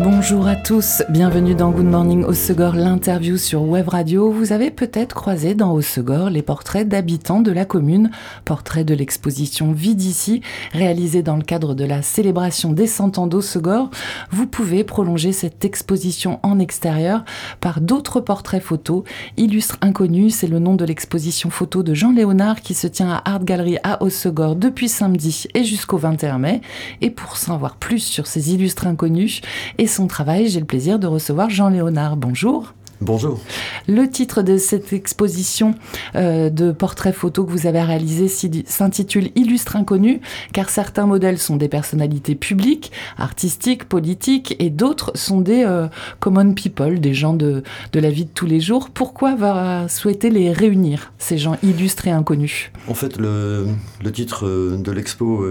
Bonjour à tous, bienvenue dans Good Morning Osegor, l'interview sur Web Radio. Vous avez peut-être croisé dans Osegor les portraits d'habitants de la commune, portraits de l'exposition Vie d'ici, réalisée dans le cadre de la célébration des 100 ans d'Osegor. Vous pouvez prolonger cette exposition en extérieur par d'autres portraits photos. Illustre Inconnu, c'est le nom de l'exposition photo de Jean Léonard qui se tient à Art Gallery à Osegor depuis samedi et jusqu'au 21 mai. Et pour savoir plus sur ces illustres inconnus son travail, j'ai le plaisir de recevoir Jean Léonard. Bonjour. Bonjour. Le titre de cette exposition euh, de portraits photos que vous avez réalisé s'intitule Illustre inconnu, car certains modèles sont des personnalités publiques, artistiques, politiques, et d'autres sont des euh, common people, des gens de, de, la vie de tous les jours. Pourquoi va souhaiter les réunir, ces gens illustres et inconnus? En fait, le, le titre euh, de l'expo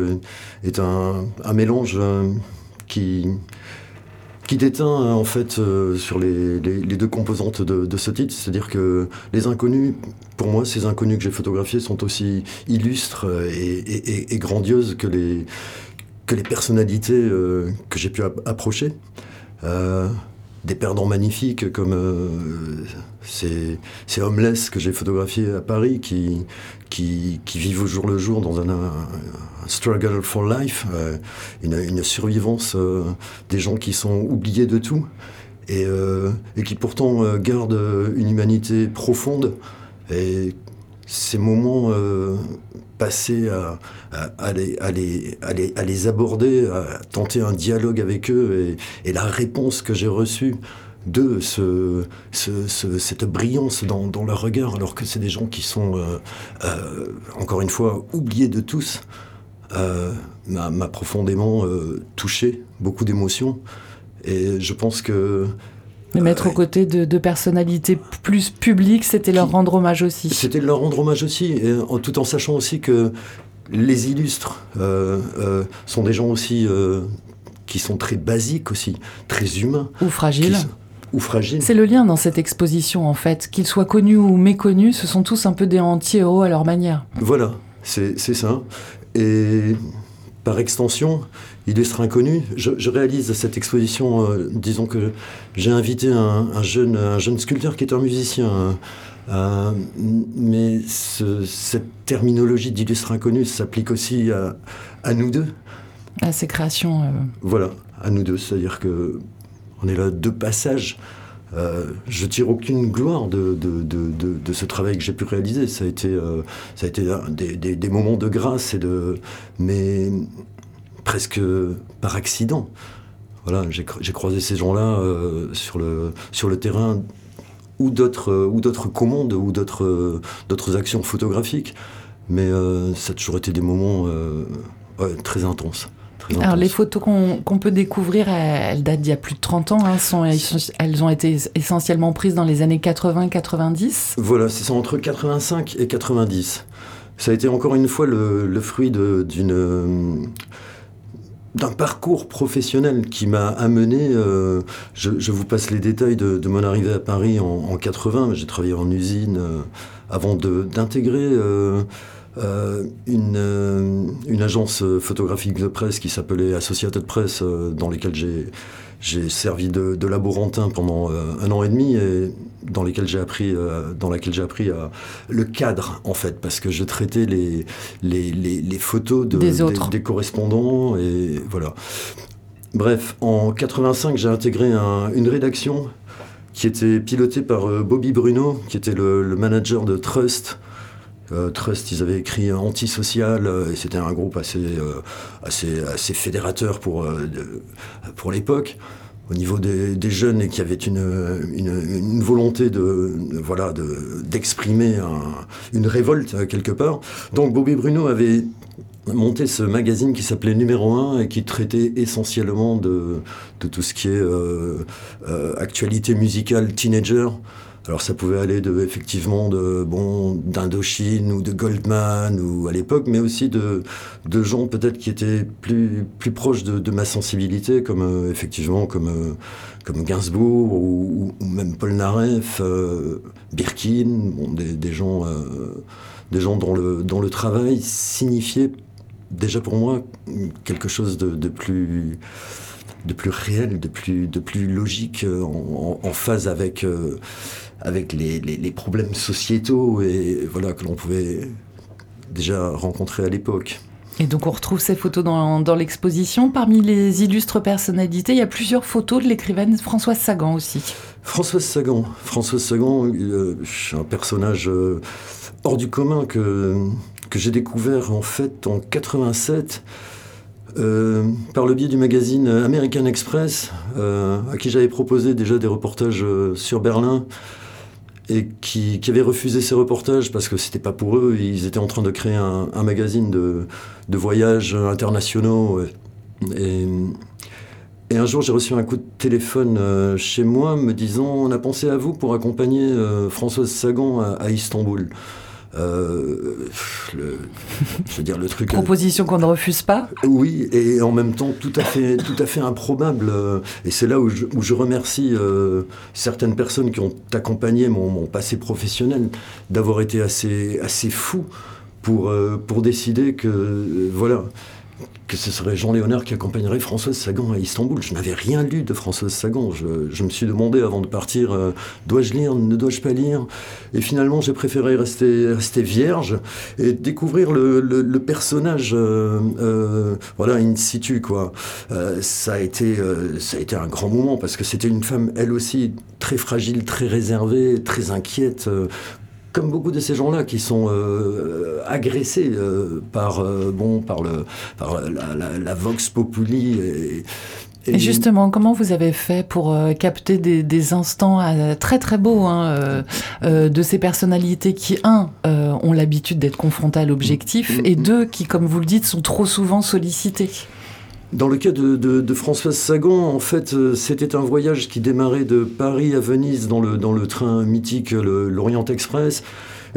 est un, un mélange qui qui déteint en fait euh, sur les, deux composantes de, ce titre, c'est-à-dire que les inconnus, pour moi, ces inconnus que j'ai photographiés sont aussi illustres et, grandioses que les, que les personnalités euh, que j'ai pu approcher. Euh, des perdants magnifiques comme euh, ces, homeless que j'ai photographiés à Paris qui, vivent au jour le jour dans un, struggle for life, euh, une, survivance euh, des gens qui sont oubliés de tout et, qui pourtant gardent une humanité profonde. Et ces moments passés à, à, les, à, les, à, les, aborder, à tenter un dialogue avec eux et, la réponse que j'ai reçue de ce, cette brillance dans, dans, leur regard, alors que c'est des gens qui sont, euh, euh, encore une fois, oubliés de tous, m'a profondément touché, beaucoup d'émotions. Et je pense que les mettre aux côtés de, personnalités plus publiques, c'était leur rendre hommage aussi. C'était leur rendre hommage aussi, et tout en sachant aussi que les illustres euh, euh, sont des gens aussi euh, qui sont très basiques aussi, très humains. Ou fragiles. ou fragiles. C'est le lien dans cette exposition en fait. Qu'ils soient connus ou méconnus, ce sont tous un peu des anti-héros à leur manière. Voilà, c'est ça. Et par extension, illustre inconnu. Je, réalise cette exposition, euh, disons que j'ai invité un, jeune, un jeune sculpteur qui est un musicien. Euh, mais cette terminologie d'illustre inconnu s'applique aussi à, nous deux. À ces créations. Euh. Voilà, à nous deux. C'est-à-dire que on est là deux passages. je tire aucune gloire de, de, de, de ce travail que j'ai pu réaliser. Ça a été, ça a été des, des, des, moments de grâce et de, mais presque par accident. Voilà, j'ai croisé ces gens-là euh, sur, le, sur le terrain ou d'autres euh, ou d'autres commandes ou d'autres euh, d'autres actions photographiques. Mais ça a toujours été des moments très intenses. Alors les photos qu'on peut découvrir, elles, datent d'il y a plus de 30 ans. Hein, sont, elles, ont été essentiellement prises dans les années 80-90. Voilà, c'est entre 85 et 90. Ça a été encore une fois le, le fruit d'une d'un parcours professionnel qui m'a amené, euh, je, vous passe les détails de, mon arrivée à Paris en, 80, j'ai travaillé en usine euh, avant d'intégrer euh, une, une, agence photographique de presse qui s'appelait Associated Press, dans lesquelles j'ai j'ai servi de, laborantin pendant euh, un an et demi et dans lesquels j'ai appris, euh, dans laquelle j'ai appris euh, le cadre en fait, parce que je traitais les, les, les, photos de, des, autres. Des, correspondants et voilà. Bref, en 85, j'ai intégré une rédaction qui était pilotée par Bobby Bruno, qui était le, le manager de Trust, euh, Trust, ils avaient écrit Antisocial, euh, et c'était un groupe assez, euh, assez, assez fédérateur pour, pour l'époque au niveau des, jeunes et qui avait une, une, volonté de voilà d'exprimer une révolte quelque part. Donc Bobby Bruno avait monté ce magazine qui s'appelait Numéro 1 et qui traitait essentiellement de tout ce qui est actualité musicale teenager Alors ça pouvait aller de, effectivement de bon d'Indochine ou de Goldman ou à l'époque, mais aussi de, de gens peut-être qui étaient plus plus proches de, ma sensibilité, comme euh, effectivement comme euh, comme Gainsbourg ou, même Paul Naref, euh, Birkin, des, gens des gens dont le dont le travail signifiait déjà pour moi quelque chose de, plus de plus réel, de plus, de plus logique, en phase avec, avec les, les, problèmes sociétaux et voilà que l'on pouvait déjà rencontrer à l'époque. Et donc on retrouve ces photos dans, dans l'exposition. Parmi les illustres personnalités, il y a plusieurs photos de l'écrivaine Françoise Sagan aussi. Françoise Sagan, Françoise Sagan, euh, un personnage euh, hors du commun que, que j'ai découvert en fait en 87. Euh, par le biais du magazine American Express, à qui j'avais proposé déjà des reportages sur Berlin, et qui, avaient refusé ces reportages parce que c'était pas pour eux. Ils étaient en train de créer un, magazine de, voyages internationaux. Et, un jour, j'ai reçu un coup de téléphone euh, chez moi me disant On a pensé à vous pour accompagner euh, Françoise Sagan à Istanbul. Euh, le, je veux dire le truc. Proposition qu'on ne refuse pas? Oui, et en même temps tout à fait, tout à fait improbable. Et c'est là où je, où je remercie euh, certaines personnes qui ont accompagné mon, mon passé professionnel d'avoir été assez, assez fou pour, euh, pour décider que voilà que ce serait Jean Léonard qui accompagnerait Françoise Sagan à Istanbul. Je n'avais rien lu de Françoise Sagan. Je, me suis demandé avant de partir, euh, dois-je lire, ne dois-je pas lire? Et finalement, j'ai préféré rester, vierge et découvrir le, le, personnage, euh, euh, voilà, in situ, quoi. ça, a été, ça a été un grand moment parce que c'était une femme, elle aussi, très fragile, très réservée, très inquiète comme beaucoup de ces gens-là qui sont euh, agressés euh, par, euh, bon, par, le, la, vox populi. Et, justement, comment vous avez fait pour capter des, instants très très beaux hein, de ces personnalités qui, un, ont l'habitude d'être confrontées à l'objectif, et deux, qui, comme vous le dites, sont trop souvent sollicitées dans le cas de, Françoise Sagan, en fait, euh, c'était un voyage qui démarrait de Paris à Venise dans le, dans le train mythique, l'Orient Express.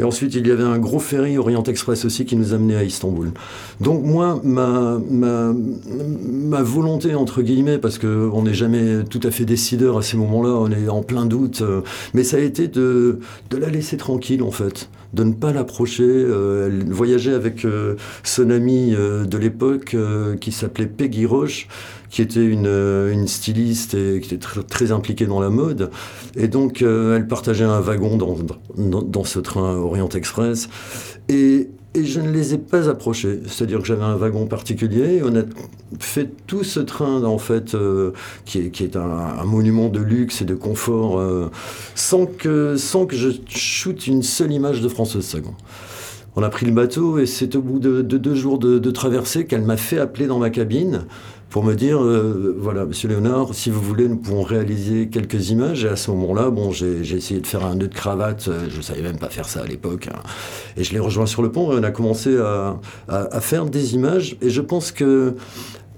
Et ensuite, il y avait un gros ferry Orient Express aussi qui nous amenait à Istanbul. Donc moi, ma, ma, volonté, entre guillemets, parce qu'on n'est jamais tout à fait décideur à ces moments-là, on est en plein doute, euh, mais ça a été de, de la laisser tranquille, en fait de ne pas l'approcher. Euh, elle voyageait avec euh, son amie de l'époque qui s'appelait Peggy Roche, qui était une, une, styliste et qui était très, impliquée dans la mode. Et donc, elle partageait un wagon dans, dans, ce train Orient Express. Et, et je ne les ai pas approchés. C'est-à-dire que j'avais un wagon particulier. On a fait tout ce train, en fait, euh, qui est, qui est un, monument de luxe et de confort, euh, sans, que, sans que je shoote une seule image de Françoise Sagan. On a pris le bateau et c'est au bout de, deux jours de, traversée qu'elle m'a fait appeler dans ma cabine pour me dire, euh, voilà, Monsieur Léonard, si vous voulez, nous pouvons réaliser quelques images. Et à ce moment-là, bon, j'ai essayé de faire un nœud de cravate. Euh, je savais même pas faire ça à l'époque. Hein. Et je l'ai rejoint sur le pont et on a commencé à, faire des images. Et je pense que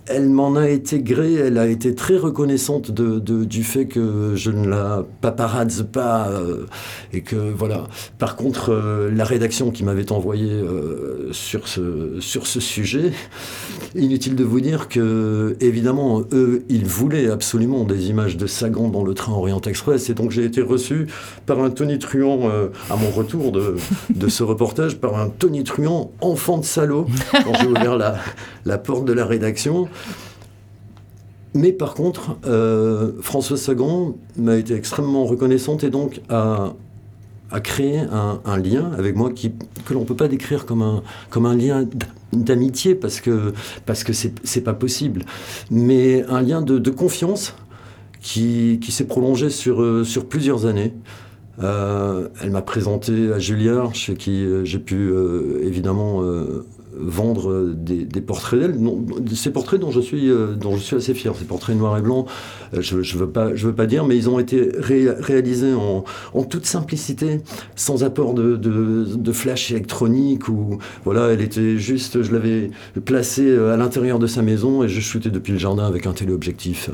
elle m'en a été gré, elle a été très reconnaissante du fait que je ne la paparazze pas euh, et que voilà. Par contre, euh, la rédaction qui m'avait envoyé euh, sur, ce, sur ce sujet, inutile de vous dire que évidemment, eux, ils voulaient absolument des images de Sagan dans le train Orient Express et donc j'ai été reçu par un Tony Truant à mon retour de, de ce reportage, par un Tony Truant enfant de salaud quand j'ai ouvert la, la porte de la rédaction. Mais par contre, euh, François Sagan m'a été extrêmement reconnaissante et donc a, créé un, lien avec moi que l'on ne peut pas décrire comme un, lien d'amitié parce que parce que pas possible, mais un lien de, confiance qui, s'est prolongé sur, euh, plusieurs années. Euh, elle m'a présenté à Julliard, chez qui j'ai pu évidemment vendre des, portraits d'elle, ces portraits dont je suis, euh, dont je suis assez fier, ces portraits noirs et blancs, euh, je ne veux, pas, je veux pas dire, mais ils ont été réalisés en, toute simplicité, sans apport de, de, flash électronique, ou voilà, elle était juste, je l'avais placée euh, à l'intérieur de sa maison et je shootais depuis le jardin avec un téléobjectif.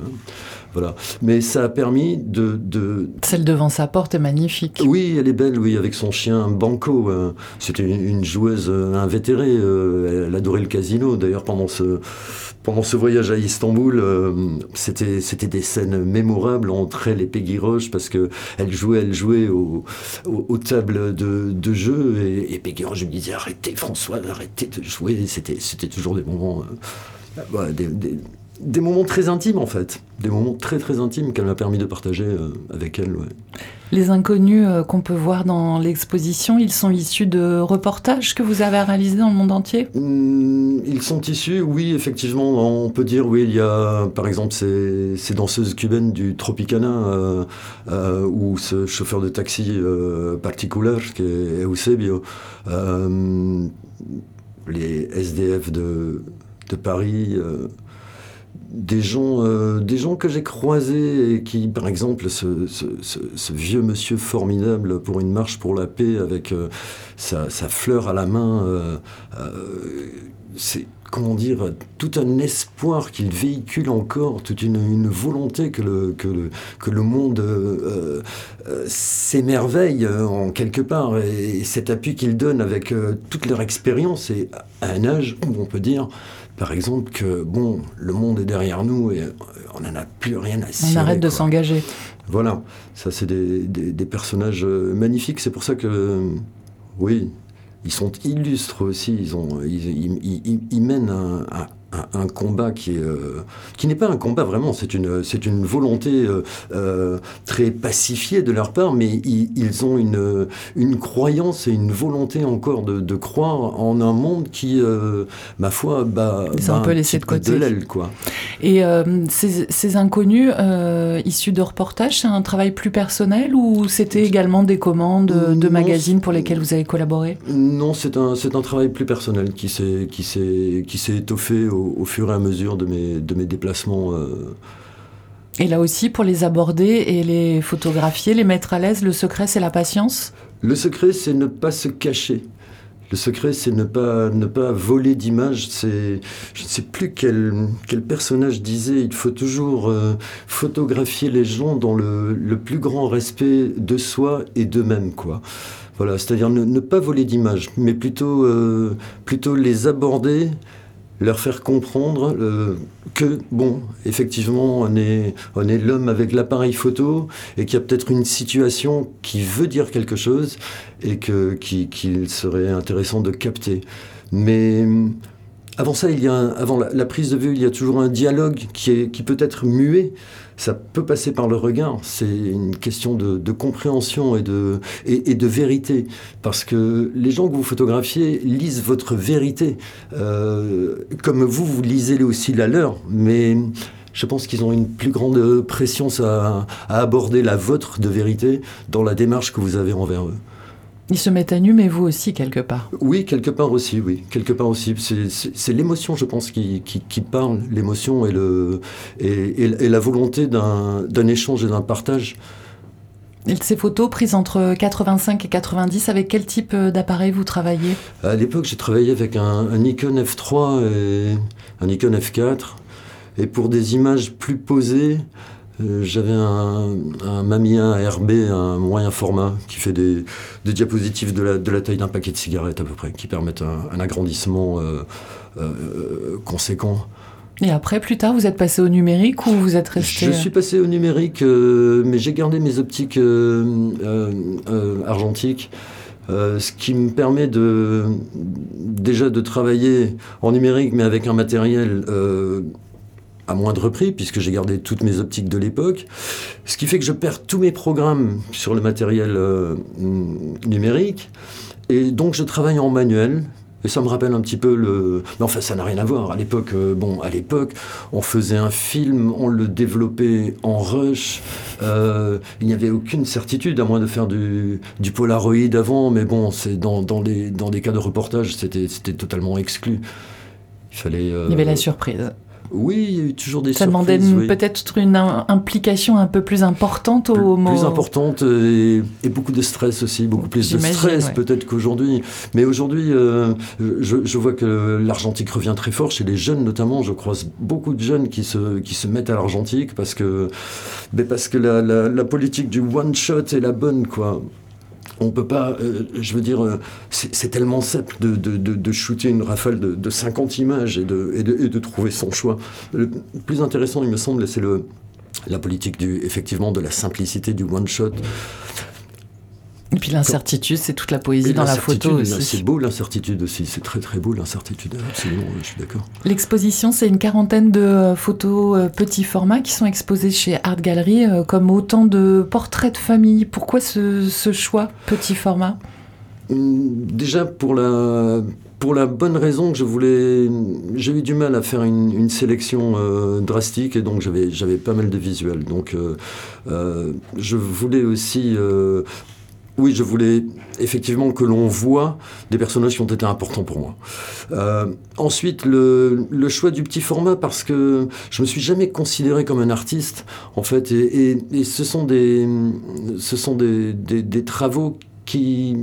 Voilà. Mais ça a permis de, de... Celle devant sa porte est magnifique. Oui, elle est belle, oui, avec son chien Banco. Euh, c'était une, joueuse euh, invétérée. Euh, elle adorait le casino. D'ailleurs, pendant ce, pendant ce voyage à Istanbul, c'était, c'était des scènes mémorables entre elle et Peggy Roche parce que elle jouait, elle jouait au, aux tables de, de jeu et, Peggy Roche me disait arrêtez François, arrêtez de jouer. C'était, toujours des moments, des, des moments très intimes en fait, des moments très très intimes qu'elle m'a permis de partager euh, avec elle. Les inconnus euh, qu'on peut voir dans l'exposition, ils sont issus de reportages que vous avez réalisés dans le monde entier? Mmh, Ils sont issus, oui, effectivement, on peut dire, oui, il y a par exemple ces, ces danseuses cubaines du Tropicana euh, ou ce chauffeur de taxi particulier qui est Eusebio, les SDF de, de Paris des gens, euh, des gens que j'ai croisés et qui, par exemple, ce, vieux monsieur formidable pour une marche pour la paix avec euh, sa, fleur à la main, euh, c'est comment dire, tout un espoir qu'il véhicule encore, toute une, volonté que le, que que le monde s'émerveille en quelque part. Et, cet appui qu'il donne avec toute leur expérience et à un âge où on peut dire par exemple, que bon, le monde est derrière nous et on n'en a plus rien à cirer. On arrête de s'engager. Voilà, ça c'est des, personnages euh, magnifiques. C'est pour ça que, oui, ils sont illustres aussi. Ils, ont, ils, mènent un, un, combat qui est euh, qui n'est pas un combat vraiment, c'est une c'est une volonté euh, euh, très pacifiée de leur part, mais ils, ont une une croyance et une volonté encore de, de croire en un monde qui, ma foi, bah, un peu laissé de côté de l'aile quoi. Et ces, ces, inconnus issus de reportages, c'est un travail plus personnel ou c'était également des commandes de magazines pour lesquels vous avez collaboré? Non, c'est un c'est un travail plus personnel qui s'est qui s'est qui s'est étoffé au au, fur et à mesure de mes, de mes déplacements. Euh. Et là aussi, pour les aborder et les photographier, les mettre à l'aise, le secret, c'est la patience? Le secret, c'est ne pas se cacher. Le secret, c'est ne pas, ne pas voler d'images. C'est, je ne sais plus quel, quel personnage disait, il faut toujours euh, photographier les gens dans le, le, plus grand respect de soi et d'eux-mêmes, quoi. Voilà, c'est-à-dire ne, pas voler d'images, mais plutôt, euh, plutôt les aborder leur faire comprendre euh, que, bon, effectivement, on est, on est l'homme avec l'appareil photo et qu'il y a peut-être une situation qui veut dire quelque chose et que, qu'il serait intéressant de capter. Mais avant ça, il y a avant la, prise de vue, il y a toujours un dialogue qui, est, qui peut être muet. Ça peut passer par le regard. C'est une question de, compréhension et de, et, de vérité. Parce que les gens que vous photographiez lisent votre vérité. Euh, comme vous, vous lisez aussi la leur. Mais je pense qu'ils ont une plus grande pression à, à aborder la vôtre de vérité dans la démarche que vous avez envers eux. Ils se mettent à nu, mais vous aussi, quelque part. Oui, quelque part aussi, oui. Quelque part aussi. C'est l'émotion, je pense, qui, qui, parle, l'émotion et, le, et, et, la volonté d'un échange et d'un partage. Et ces photos prises entre 85 et 90, avec quel type euh, d'appareil vous travaillez? À l'époque, j'ai travaillé avec un, un, Nikon F3 et un Nikon F4. Et pour des images plus posées, euh, j'avais un, un Mamiya RB, un moyen format, qui fait des, diapositives de la, taille d'un paquet de cigarettes à peu près, qui permettent un, agrandissement euh, euh, conséquent. Et après, plus tard, vous êtes passé au numérique ou vous êtes resté Je suis passé au numérique, mais j'ai gardé mes optiques argentiques. ce qui me permet de déjà de travailler en numérique, mais avec un matériel à moindre prix, puisque j'ai gardé toutes mes optiques de l'époque. Ce qui fait que je perds tous mes programmes sur le matériel euh, numérique. Et donc je travaille en manuel. Et ça me rappelle un petit peu le. Mais enfin, ça n'a rien à voir. À l'époque, euh, bon, à l'époque, on faisait un film, on le développait en rush. Euh, il n'y avait aucune certitude, à moins de faire du, du Polaroid avant. Mais bon, c'est dans, dans, les, dans des cas de reportage, c'était totalement exclu. Il fallait. il y avait la surprise. Oui, il y a eu toujours des Ça surprises. demandait oui. peut-être une im- implication un peu plus importante au moment. plus importante et, et beaucoup de stress aussi, beaucoup plus de stress ouais. peut-être qu'aujourd'hui. Mais aujourd'hui, euh, je, je vois que l'argentique revient très fort chez les jeunes notamment. Je croise beaucoup de jeunes qui se, qui se mettent à l'argentique parce que, parce que la, la- la politique du one shot est la bonne, quoi. On peut pas, euh, je veux dire, euh, c'est tellement simple de, shooter une rafale de, de 50 images et de, trouver son choix. Le plus intéressant, il me semble, c'est la politique du, effectivement, de la simplicité du one shot. Et puis l'incertitude, c'est toute la poésie dans la photo aussi. C'est beau l'incertitude aussi, c'est très très beau l'incertitude, absolument, je suis d'accord. L'exposition, c'est une quarantaine de euh, photos euh, petit format qui sont exposées chez Art Gallery euh, comme autant de portraits de famille. Pourquoi ce, ce choix petit format? Hum, Déjà pour la, pour la bonne raison que je voulais, j'ai eu du mal à faire une, une sélection euh, drastique et donc j'avais, j'avais pas mal de visuels. Donc euh, euh, je voulais aussi, oui, je voulais effectivement que l'on voit des personnages qui ont été importants pour moi. Euh, ensuite, le, choix du petit format parce que je me suis jamais considéré comme un artiste en fait, et, ce sont des, des, travaux qui,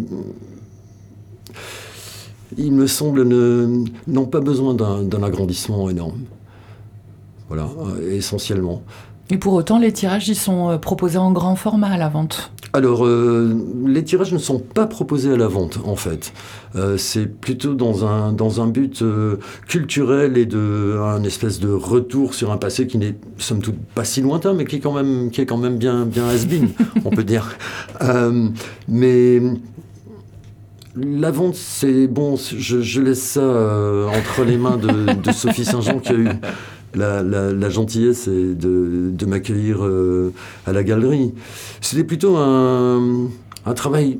il me semble, ne- n'ont pas besoin d'un d'un agrandissement énorme. Voilà, euh, essentiellement. Et pour autant, les tirages, ils sont euh, proposés en grand format à la vente. Alors, euh, les tirages ne sont pas proposés à la vente, en fait. Euh, c'est plutôt dans un, dans un but euh, culturel et de un espèce de retour sur un passé qui n'est, somme toute, pas si lointain, mais qui est quand même, qui est quand même bien, bien has-been, on peut dire. Mais la vente, c'est bon, je, je laisse ça euh, entre les mains de, de Sophie Saint-Jean qui a eu la, la- la gentillesse de, de m'accueillir euh, à la galerie. C'était plutôt un, un travail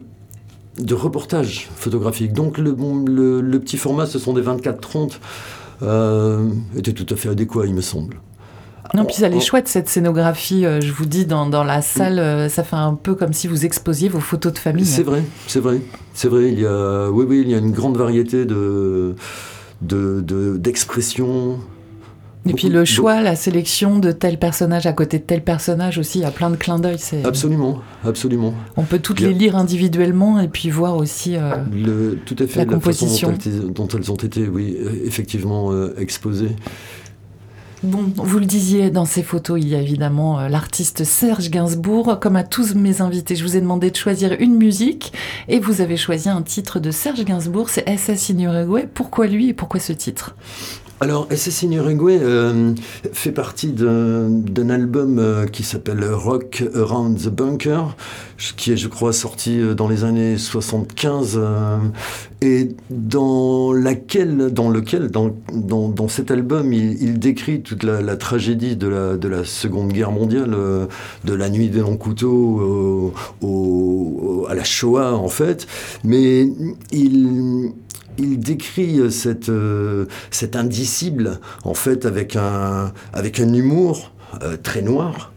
de reportage photographique. Donc le, bon, le, le petit format, ce sont des 24-30, euh, était tout à fait adéquat, il me semble. Non, puis elle est Oh, chouette cette scénographie, euh, je vous dis, dans, dans la salle, euh, ça fait un peu comme si vous exposiez vos photos de famille. C'est vrai, c'est vrai, c'est vrai. Il y a, oui, oui, il y a une grande variété de- d'expressions. Et puis le choix, la sélection de tel personnage à côté de tel personnage aussi, il y a plein de clins d'œil. Absolument, absolument. On peut toutes Bien. les lire individuellement et puis voir aussi. euh, Le, tout à fait. La composition. façon dont elles, ont été, oui, euh, effectivement euh, exposées. Bon, vous le disiez, dans ces photos, il y a évidemment euh, l'artiste Serge Gainsbourg. Comme à tous mes invités, je vous ai demandé de choisir une musique et vous avez choisi un titre de Serge Gainsbourg, c'est SS in Uruguay. Pourquoi lui et pourquoi ce titre? Alors, SS in euh, fait partie d'un album euh, qui s'appelle Rock Around the Bunker, qui est, je crois, sorti euh, dans les années 75, euh, et dans, laquelle, dans lequel, dans, dans, dans cet album, il, il décrit toute la, la tragédie de la, de la Seconde Guerre mondiale, euh, de la nuit des longs couteaux au- au- à la Shoah, en fait, mais il il décrit euh, cette, euh, cet indicible, en fait, avec un, avec un humour euh, très noir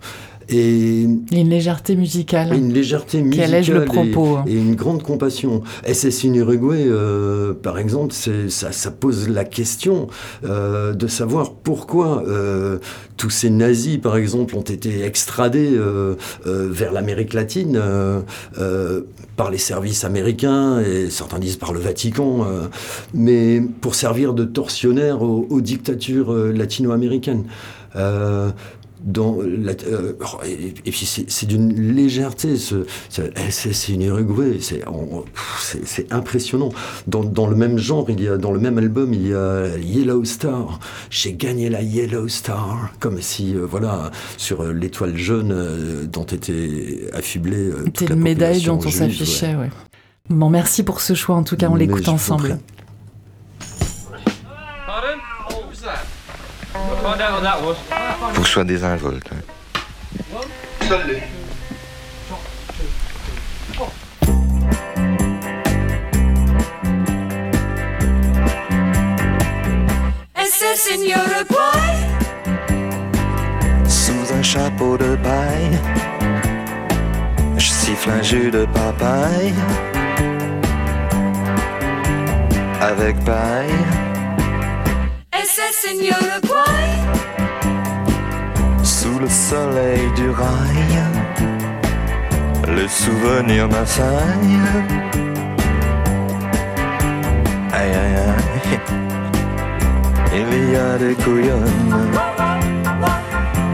et une légèreté musicale une légèreté qui musicale allège le propos. hein. et, une grande compassion. SS in Uruguay, euh, par exemple, ça, ça pose la question euh, de savoir pourquoi euh, tous ces nazis, par exemple, ont été extradés euh, euh, vers l'Amérique latine euh, par les services américains et certains disent par le Vatican, euh, mais pour servir de tortionnaires aux, aux dictatures latino-américaines. Euh, dans la- euh, oh, et, et puis c'est d'une légèreté, ce- c'est une Uruguay, c'est impressionnant. Dans, dans le même genre, il y a dans le même album, il y a Yellow Star. J'ai gagné la Yellow Star, comme si euh, voilà sur euh, l'étoile jaune euh, dont était affublée euh, toute la une médaille dont on juive, ouais. s'affichait. ouais. Bon, merci pour ce choix. En tout cas, on l'écoute ensemble. Pardon? What was that? Faut que ce soit désinvolte. Uruguay. Sous un chapeau de paille, je siffle un jus de papaye. Avec paille, SS Boy. Le soleil du rail, le souvenir m'assaille. Aïe aïe aïe, il y a des couillonnes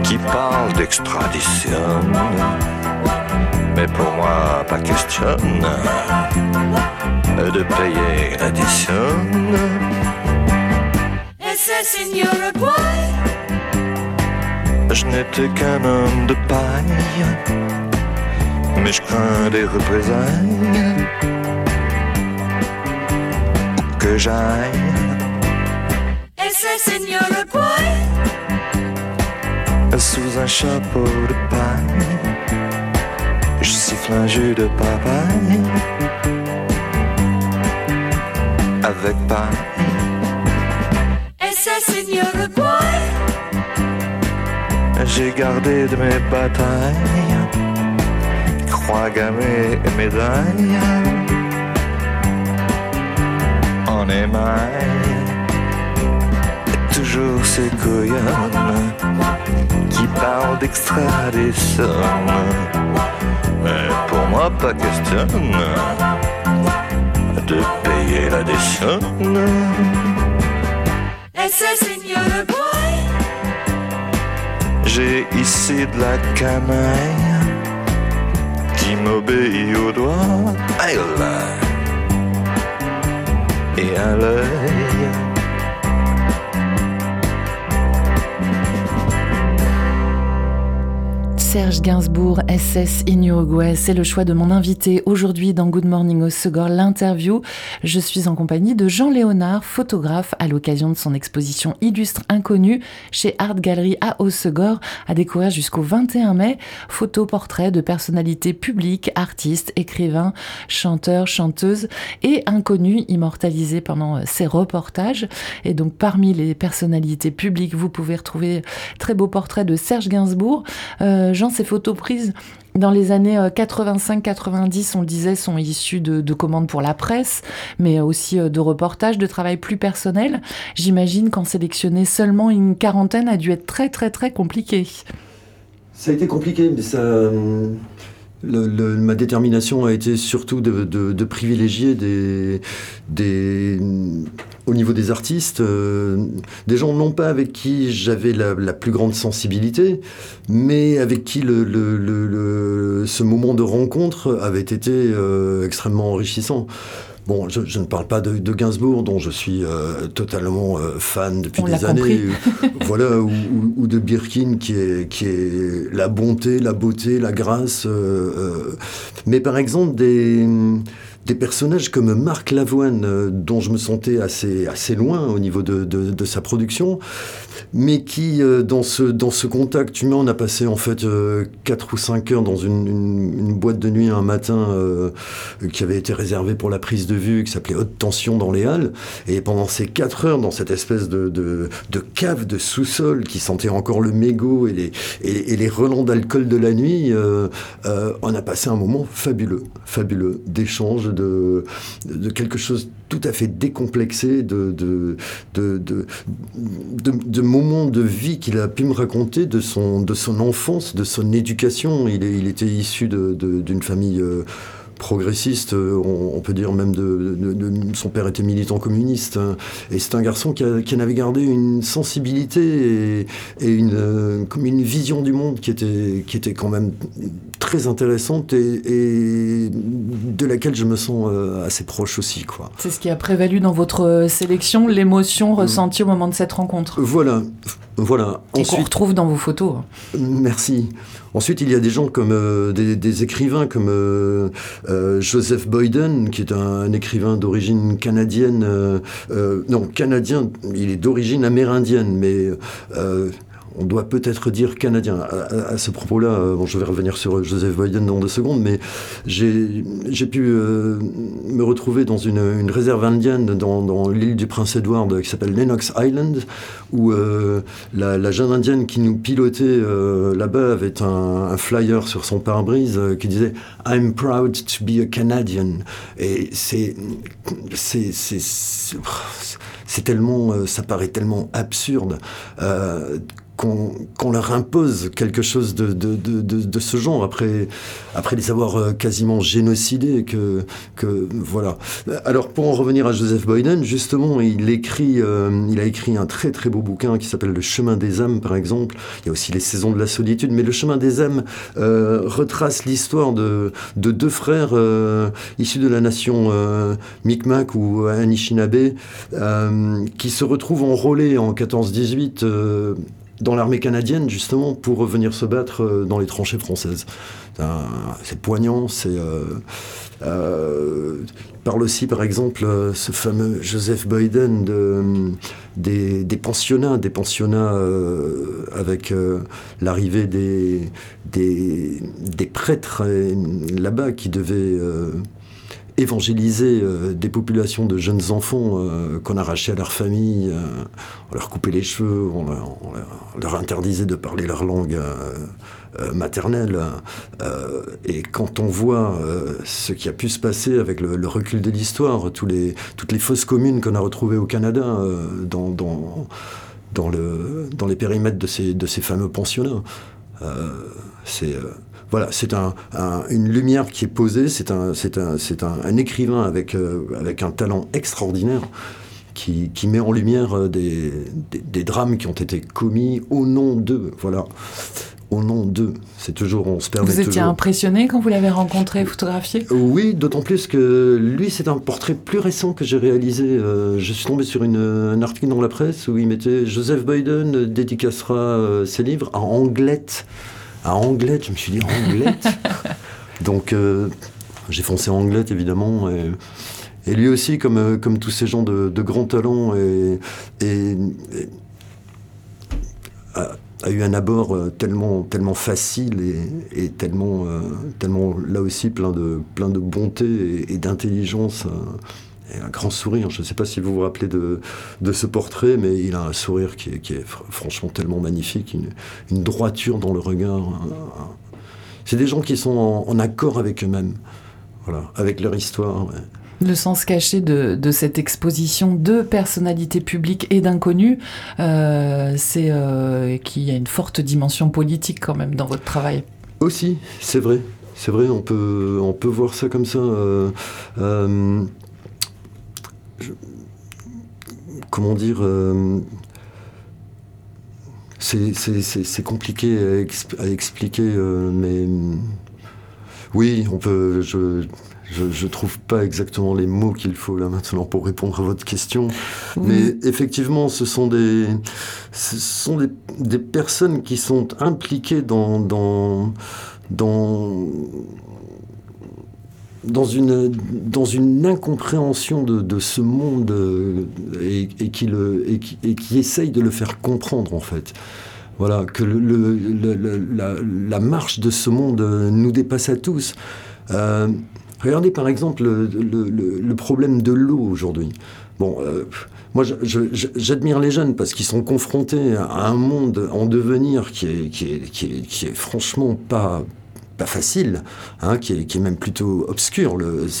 qui parlent d'extradition. Mais pour moi, pas question de payer l'addition. Et c'est. Je n'étais qu'un homme de paille, mais je crains des représailles. Que j'aille, Et c'est Signora Boy. sous un chapeau de paille, je siffle un jus de papaye. Avec paille, Et c'est Signora Boy. J'ai gardé de mes batailles, croix gammées et médailles. En émail, et toujours ces couillonnes qui parlent d'extradition. Mais pour moi, pas question de payer l'addition. Boy. J'ai ici de la canaille qui m'obéit au doigt aïe là, et à l'œil. Serge Gainsbourg, SS in Uruguay, c'est le choix de mon invité aujourd'hui dans Good Morning au Segor, l'interview. Je suis en compagnie de Jean Léonard, photographe à l'occasion de son exposition Illustre Inconnu chez Art Gallery à Hossegor, à découvrir jusqu'au 21 mai. Photos, portraits de personnalités publiques, artistes, écrivains, chanteurs, chanteuses et inconnus immortalisés pendant ces reportages. Et donc parmi les personnalités publiques, vous pouvez retrouver très beaux portraits de Serge Gainsbourg. Euh, Jean, ces photos prises dans les années 85-90, on le disait, sont issues de, de, commandes pour la presse, mais aussi de reportages, de travail plus personnel. J'imagine qu'en sélectionner seulement une quarantaine a dû être très très très compliqué. Ça a été compliqué, mais ça. Le, ma détermination a été surtout de, privilégier des, au niveau des artistes, euh, des gens non pas avec qui j'avais la, la, plus grande sensibilité, mais avec qui le, le, ce moment de rencontre avait été euh, extrêmement enrichissant. Bon, je, je, ne parle pas de, de, Gainsbourg, dont je suis euh, totalement euh, fan depuis On des années. Voilà, ou, ou, ou, de Birkin, qui est, qui est la bonté, la beauté, la grâce. Euh, mais par exemple, des des personnages comme Marc Lavoine, euh, dont je me sentais assez, assez loin au niveau de, de, sa production, mais qui, euh, dans, ce, dans ce contact humain, on a passé en fait euh, 4 ou 5 heures dans une, boîte de nuit un matin euh, qui avait été réservée pour la prise de vue, qui s'appelait Haute Tension dans les Halles. Et pendant ces 4 heures, dans cette espèce de, de, cave de sous-sol qui sentait encore le mégot et les, et, les relents d'alcool de la nuit, euh, on a passé un moment fabuleux, fabuleux, d'échange, de, quelque chose tout à fait décomplexé de, de, de, de, moments de vie qu'il a pu me raconter de son, de son enfance, de son éducation. Il, il était issu d'une famille euh, progressiste, on, on, peut dire même de, son père était militant communiste, hein, et c'est un garçon qui, qui en avait gardé une sensibilité et, et une, euh, comme une vision du monde qui était, qui était quand même très intéressante et, et de laquelle je me sens euh, assez proche aussi. quoi. C'est ce qui a prévalu dans votre sélection, l'émotion ressentie au moment de cette rencontre. Voilà, voilà. Et qu'on retrouve dans vos photos. Merci. Ensuite, il y a des gens comme euh, des, des, écrivains comme euh, euh, Joseph Boyden, qui est un, un écrivain d'origine canadienne. euh, non, canadien, il est d'origine amérindienne, mais on doit peut-être dire canadien. À, ce propos-là, euh, bon, je vais revenir sur Joseph Biden dans deux secondes, mais j'ai pu euh, me retrouver dans une, réserve indienne dans, l'île du Prince-Édouard qui s'appelle Lennox Island, où euh, la, jeune indienne qui nous pilotait là-bas avait un, flyer sur son pare-brise qui disait I'm proud to be a Canadian. Et c'est c'est tellement, ça paraît tellement absurde. Qu'on leur impose quelque chose de, de, de, ce genre après, après les avoir euh, quasiment génocidés. Que, que, voilà. Alors pour en revenir à Joseph Boyden, justement, il, écrit, euh, il a écrit un très très beau bouquin qui s'appelle Le chemin des âmes, par exemple. Il y a aussi Les saisons de la solitude, mais Le chemin des âmes euh, retrace l'histoire de, de deux frères issus de la nation Mi'kmaq ou Anishinaabe qui se retrouvent enrôlés en 14-18 euh, dans l'armée canadienne justement pour venir se battre euh, dans les tranchées françaises. C'est poignant, c'est... Euh, euh, parle aussi par exemple ce fameux Joseph Boyden de, des, pensionnats, des pensionnats avec l'arrivée des, des, prêtres là-bas qui devaient... évangéliser euh, des populations de jeunes enfants euh, qu'on arrachait à leur famille, euh, on leur coupait les cheveux, on leur, interdisait de parler leur langue maternelle. Et quand on voit ce qui a pu se passer avec le, recul de l'histoire, toutes les fosses communes qu'on a retrouvées au Canada dans, dans, dans, le, dans les périmètres de ces, de ces fameux pensionnats, c'est... euh, voilà, c'est un, un- une lumière qui est posée, c'est un, écrivain avec, euh, avec un talent extraordinaire qui, qui met en lumière euh, des, des, des drames qui ont été commis au nom d'eux. Voilà, au nom d'eux. C'est toujours, on se permet Vous étiez toujours. impressionné quand vous l'avez rencontré, photographié? Oui, d'autant plus que lui, c'est un portrait plus récent que j'ai réalisé. Euh, je suis tombé sur une, un article dans la presse où il mettait Joseph Biden dédicacera euh, ses livres à Anglette. À Anglette, je me suis dit Anglette Donc euh, j'ai foncé en Anglette évidemment. Et, et lui aussi, comme, euh, comme tous ces gens de, de grand talent, et, et- et a, a eu un abord euh, tellement, tellement facile et, et tellement, euh, tellement là aussi plein de, plein de bonté et, et d'intelligence. euh, et un grand sourire. Je ne sais pas si vous vous rappelez de, de ce portrait, mais il a un sourire qui est, qui est fr- franchement tellement magnifique, une, une droiture dans le regard. C'est des gens qui sont en, en accord avec eux-mêmes, voilà, avec leur histoire. ouais. Le sens caché de, de cette exposition de personnalités publiques et d'inconnus, euh, c'est euh, qu'il y a une forte dimension politique quand même dans votre travail. Aussi, c'est vrai. C'est vrai, on peut, on peut voir ça comme ça. euh, euh, je- comment dire euh, c'est, compliqué à, exp- à expliquer, euh, mais oui, on peut. Je, je, je trouve pas exactement les mots qu'il faut là maintenant pour répondre à votre question. Mais effectivement, ce sont des, ce sont des, des personnes qui sont impliquées dans, dans, dans, dans, une, dans une incompréhension de, ce monde euh, et, qui le, et, qui, et qui essayent de le faire comprendre en fait. Voilà, que le, la, marche de ce monde euh, nous dépasse à tous. Euh, regardez par exemple le, problème de l'eau aujourd'hui. Bon, moi j'admire les jeunes parce qu'ils sont confrontés à un monde en devenir qui est, qui est, qui est franchement pas, pas facile, hein, qui, est, même plutôt obscur.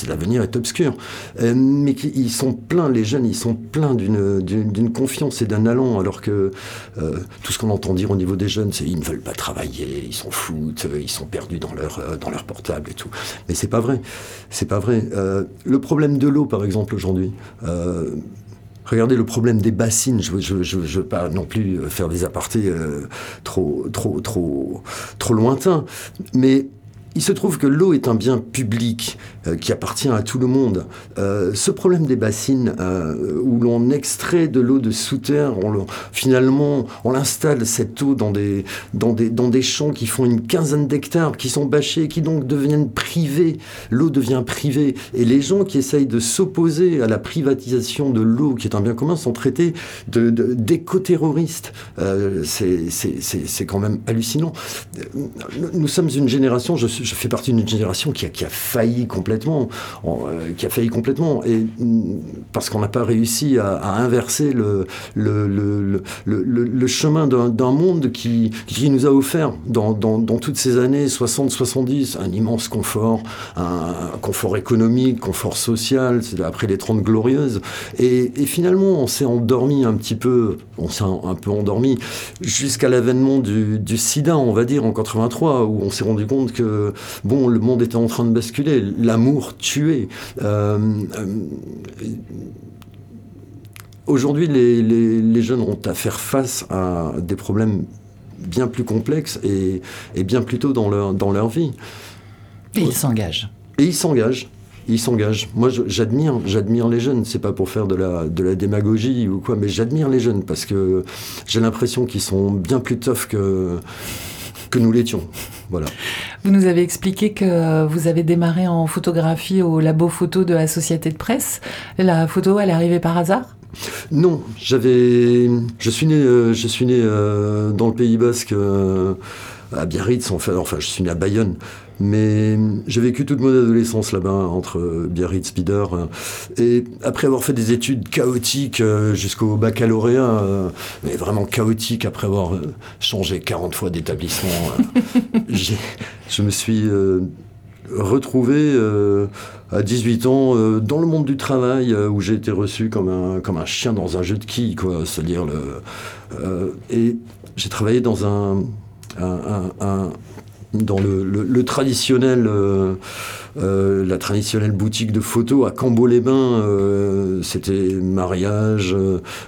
L'avenir est obscur. Euh, mais qui- ils sont pleins, les jeunes, ils sont pleins d'une- confiance et d'un allant, alors que euh, tout ce qu'on entend dire au niveau des jeunes, c'est ils ne veulent pas travailler, ils s'en foutent, euh, ils sont perdus dans leur, dans leur portable et tout. Mais c'est pas vrai. C'est pas vrai. Le problème de l'eau, par exemple, aujourd'hui. Regardez le problème des bassines. Je ne veux pas non plus faire des apartés euh, trop, trop, trop, trop lointains. Mais il se trouve que l'eau est un bien public euh, qui appartient à tout le monde. Euh, ce problème des bassines, euh, où l'on extrait de l'eau de sous terre, on le- finalement, on installe cette eau dans des, dans, des, dans des champs qui font une quinzaine d'hectares, qui sont bâchés, qui donc deviennent privés. L'eau devient privée. Et les gens qui essayent de s'opposer à la privatisation de l'eau, qui est un bien commun, sont traités de- d'éco-terroristes. C'est quand même hallucinant. Nous sommes une génération, je, suis- je fais partie d'une génération qui a, qui a failli complètement, en, euh, qui a failli complètement, et mm, parce qu'on n'a pas réussi à, inverser le, le, le, le, chemin d'un monde qui, qui nous a offert dans, dans, toutes ces années 60-70 un immense confort, un, confort économique, confort social, c'est après les 30 glorieuses, et, finalement on s'est endormi un petit peu, on s'est un, peu endormi jusqu'à l'avènement du sida, on va dire, en 83, où on s'est rendu compte que, bon, le monde était en train de basculer, l'amour tuait. Euh, euh, Aujourd'hui, les, les- les jeunes ont à faire face à des problèmes bien plus complexes et, et bien plus tôt dans leur, dans leur vie. Et il s'engage. Et ils s'engagent. Ils s'engagent. Moi, j'admire, j'admire les jeunes. C'est pas pour faire de la, de la démagogie ou quoi, mais j'admire les jeunes parce que j'ai l'impression qu'ils sont bien plus tough que, que nous l'étions. Voilà. Vous nous avez expliqué que vous avez démarré en photographie au labo photo de la Société de Presse. La photo, elle est arrivée par hasard? Non, j'avais, je suis né, euh, je suis né euh, dans le Pays Basque, euh, à Biarritz. Enfin, je suis né à Bayonne, mais j'ai vécu toute mon adolescence là-bas entre Biarritz, Spider, euh, et après avoir fait des études chaotiques euh, jusqu'au baccalauréat, euh, mais vraiment chaotiques après avoir changé 40 fois d'établissement, je me suis retrouvé à 18 ans euh, dans le monde du travail euh, où j'ai été reçu comme un, comme un chien dans un jeu de quilles, quoi. C'est-à-dire le. euh, et j'ai travaillé dans un. un- un- un- dans le, traditionnel, euh, euh, la traditionnelle boutique de photos à Cambo-les-Bains, euh, c'était mariage,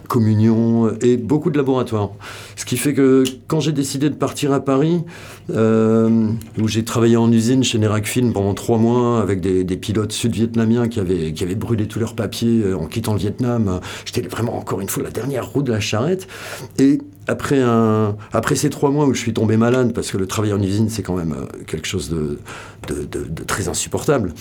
communion et beaucoup de laboratoires. Ce qui fait que quand j'ai décidé de partir à Paris, où j'ai travaillé en usine chez Nerac Film pendant trois mois avec des, des pilotes sud-vietnamiens qui avaient, qui avaient brûlé tous leurs papiers en quittant le Vietnam. J'étais vraiment encore une fois la dernière roue de la charrette. Et après, ces trois mois où je suis tombé malade, parce que le travail en usine, c'est quand même euh, quelque chose de très insupportable.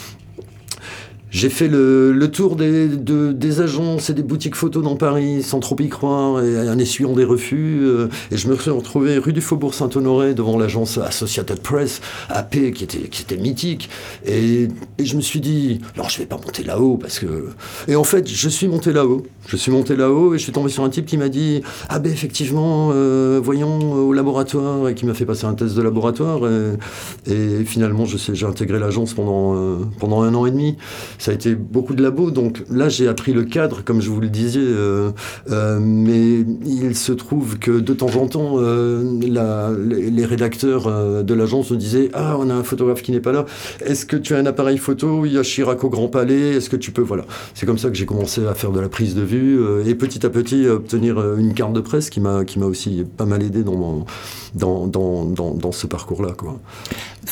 J'ai fait le, tour des, de- des agences et des boutiques photos dans Paris sans trop y croire et en essuyant des refus. euh, et je me suis retrouvé rue du Faubourg Saint-Honoré devant l'agence Associated Press, AP, qui était, mythique. Et, je me suis dit, non, je vais pas monter là-haut parce que. Et en fait, je suis monté là-haut. Je suis monté là-haut et je suis tombé sur un type qui m'a dit, ah ben effectivement, euh, voyons au laboratoire et qui m'a fait passer un test de laboratoire. Et, finalement, j'ai intégré l'agence euh, pendant un an et demi ça a été beaucoup de labos. Donc là, j'ai appris le cadre, comme je vous le disais. euh, euh, mais il se trouve que de temps en temps, euh, les, rédacteurs de l'agence nous disaient Ah, on a un photographe qui n'est pas là. Est-ce que tu as un appareil photo? Il y a Chirac au Grand Palais. Est-ce que tu peux? Voilà. C'est comme ça que j'ai commencé à faire de la prise de vue et petit à petit obtenir une carte de presse qui m'a qui m'a aussi pas mal aidé dans dans dans dans, ce parcours-là.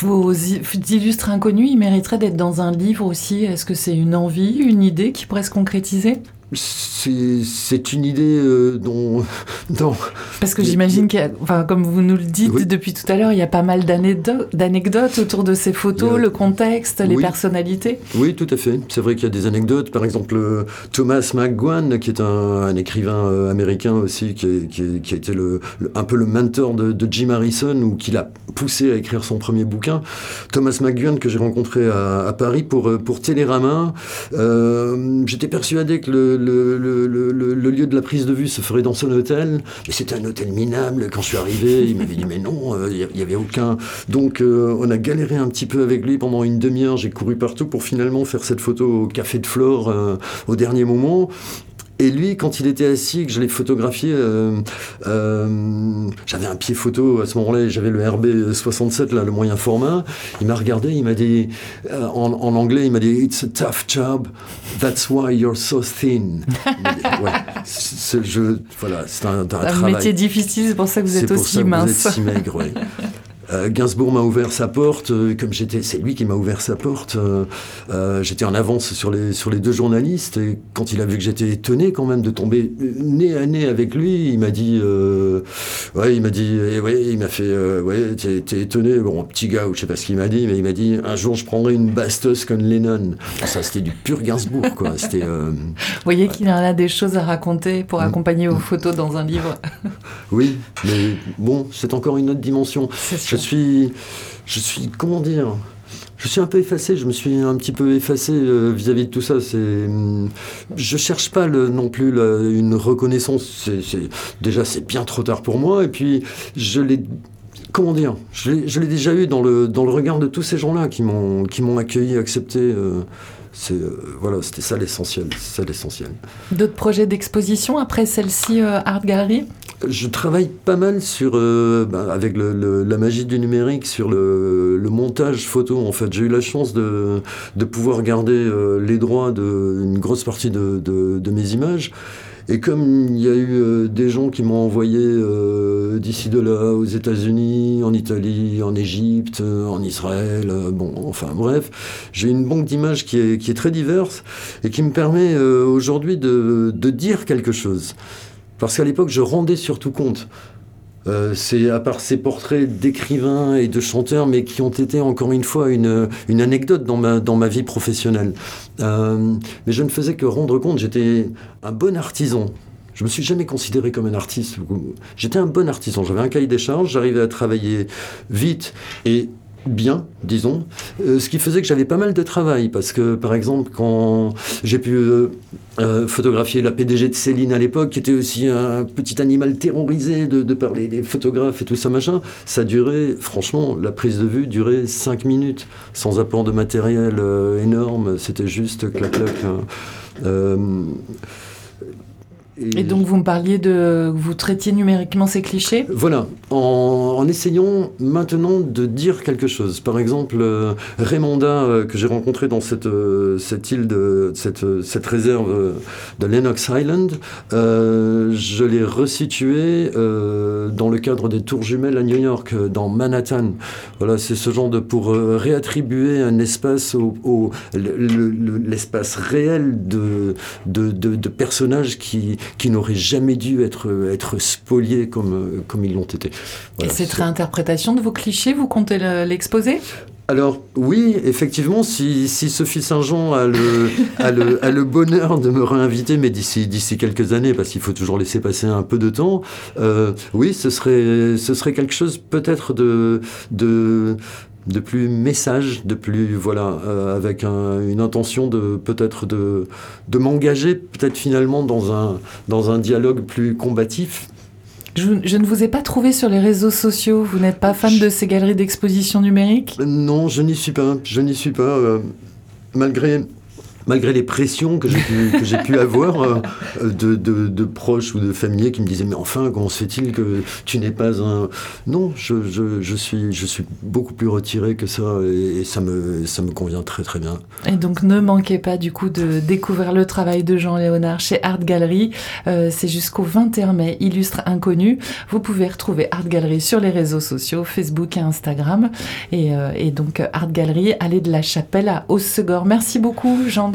Vos illustres inconnus, ils mériteraient d'être dans un livre aussi. Est-ce que c'est une envie, une idée qui pourrait se concrétiser? C'est une idée euh, dont, dont Parce que j'imagine qu'il y a, enfin, comme vous nous le dites Oui. depuis tout à l'heure, il y a pas mal d'anecdo- d'anecdotes autour de ces photos, a- le contexte, les personnalités. Oui, tout à fait. C'est vrai qu'il y a des anecdotes. Par exemple, euh, Thomas McGowan, qui est un, un écrivain euh, américain aussi, qui, est- qui est- qui a été le, le- un peu le mentor de, de Jim Harrison, ou qui l'a poussé à écrire son premier bouquin. Thomas McGowan, que j'ai rencontré à, à Paris pour, pour Télérama. Euh, J'étais persuadé que le, le, lieu de la prise de vue se ferait dans son hôtel, mais c'était un hôtel minable. Quand je suis arrivé, il m'avait dit, mais non, euh, il n'y avait aucun... Donc, euh, on a galéré un petit peu avec lui pendant une demi-heure. J'ai couru partout pour finalement faire cette photo au Café de Flore euh, au dernier moment. Et lui, quand il était assis, que je l'ai photographié, euh, euh, j'avais un pied photo à ce moment-là, j'avais le RB67, là, le moyen format. Il m'a regardé, il m'a dit, euh, en, en anglais, il m'a dit It's a tough job, that's why you're so thin. Ouais, c'est, je, voilà, c'est un, un Un travail. métier difficile, c'est pour ça que vous êtes aussi mince. Vous êtes si maigre, ouais. Euh, Gainsbourg m'a ouvert sa porte, euh, comme j'étais, c'est lui qui m'a ouvert sa porte. euh, j'étais en avance sur les sur les deux journalistes et quand il a vu que j'étais étonné quand même de tomber nez à nez avec lui, il m'a dit, ouais, il m'a dit, eh ouais, il m'a fait, ouais, t'es, t'es étonné, bon, petit gars, ou je sais pas ce qu'il m'a dit, mais il m'a dit, un jour je prendrai une basteuse comme Lennon. Ça, c'était du pur Gainsbourg, quoi. C'était, Vous voyez qu'il en a des choses à raconter pour Mm. accompagner vos photos dans un livre. oui, mais bon, c'est encore une autre dimension. C'est Je suis, je suis, comment dire, je suis un peu effacé, je me suis un petit peu effacé euh, vis-à-vis de tout ça. C'est, hum, je cherche pas non plus une reconnaissance. C'est- déjà, c'est bien trop tard pour moi. Et puis, je l'ai, comment dire, je l'ai, déjà eu dans le, dans le regard de tous ces gens-là qui m'ont, accueilli, accepté. euh, c'est, euh, voilà, c'était ça l'essentiel. Ça l'essentiel. D'autres projets d'exposition après celle-ci, euh, Art Gallery Je travaille pas mal sur, euh, bah, avec le- le- la magie du numérique, sur le, le montage photo. En fait, j'ai eu la chance de, de pouvoir garder les droits d'une grosse partie de, de- de mes images. Et comme il y a eu euh, des gens qui m'ont envoyé euh, d'ici de là, aux États-Unis, en Italie, en Égypte, euh, en Israël, bon, enfin bref, j'ai une banque d'images qui est, qui est très diverse et qui me permet aujourd'hui de, de dire quelque chose. Parce qu'à l'époque, je rendais surtout compte. Euh, c'est à part ces portraits d'écrivains et de chanteurs, mais qui ont été encore une fois une, une anecdote dans ma, dans ma vie professionnelle. Euh, mais je ne faisais que rendre compte, j'étais un bon artisan. Je me suis jamais considéré comme un artiste. J'étais un bon artisan. J'avais un cahier des charges, j'arrivais à travailler vite et bien, disons, Euh, ce qui faisait que j'avais pas mal de travail parce que, par exemple, quand j'ai pu euh, euh, photographier la PDG de Céline à l'époque, qui était aussi un petit animal terrorisé de, de par les, les photographes et tout ça machin, ça durait, franchement, la prise de vue durait 5 minutes, sans apport de matériel énorme, c'était juste clac Et donc vous me parliez de... Vous traitiez numériquement ces clichés Voilà, en, essayant maintenant de dire quelque chose. Par exemple, euh, Raymonda, euh, que j'ai rencontré dans cette, euh, cette île, de, cette, euh, cette réserve de Lennox Island, je l'ai resitué euh, dans le cadre des tours jumelles à New York, dans Manhattan. Voilà, c'est ce genre de... pour réattribuer un espace au... au- le- le- le- l'espace réel de, de, de personnages qui, qui n'auraient jamais dû être, être spoliés comme, comme ils l'ont été. Et cette réinterprétation de vos clichés, vous comptez le- l'exposer? Alors oui, effectivement, si, si Sophie Saint-Jean a le, a, le, a le bonheur de me réinviter, mais d'ici d'ici quelques années, parce qu'il faut toujours laisser passer un peu de temps, euh, oui, ce serait, ce serait quelque chose peut-être de... de de plus message, de plus voilà, euh, avec un- une intention de peut-être de, de m'engager peut-être finalement dans un dans un dialogue plus combatif. je, je ne vous ai pas trouvé sur les réseaux sociaux. Vous n'êtes pas fan de ces galeries d'exposition numérique? Non, je n'y suis pas. Je n'y suis pas. euh, malgré, malgré les pressions que j'ai pu, avoir euh, de, proches ou de familiers qui me disaient Mais enfin, comment se fait-il que tu n'es pas un. Non, je, suis, je suis beaucoup plus retiré que ça et, ça, me, ça me convient très très bien. Et donc ne manquez pas du coup de découvrir le travail de Jean Léonard chez Art Gallery. Euh, c'est jusqu'au 21 mai, Illustre Inconnu. Vous pouvez retrouver Art Gallery sur les réseaux sociaux, Facebook et Instagram. Et, euh, donc Art Gallery, allée de la Chapelle à Haussegor. Merci beaucoup Jean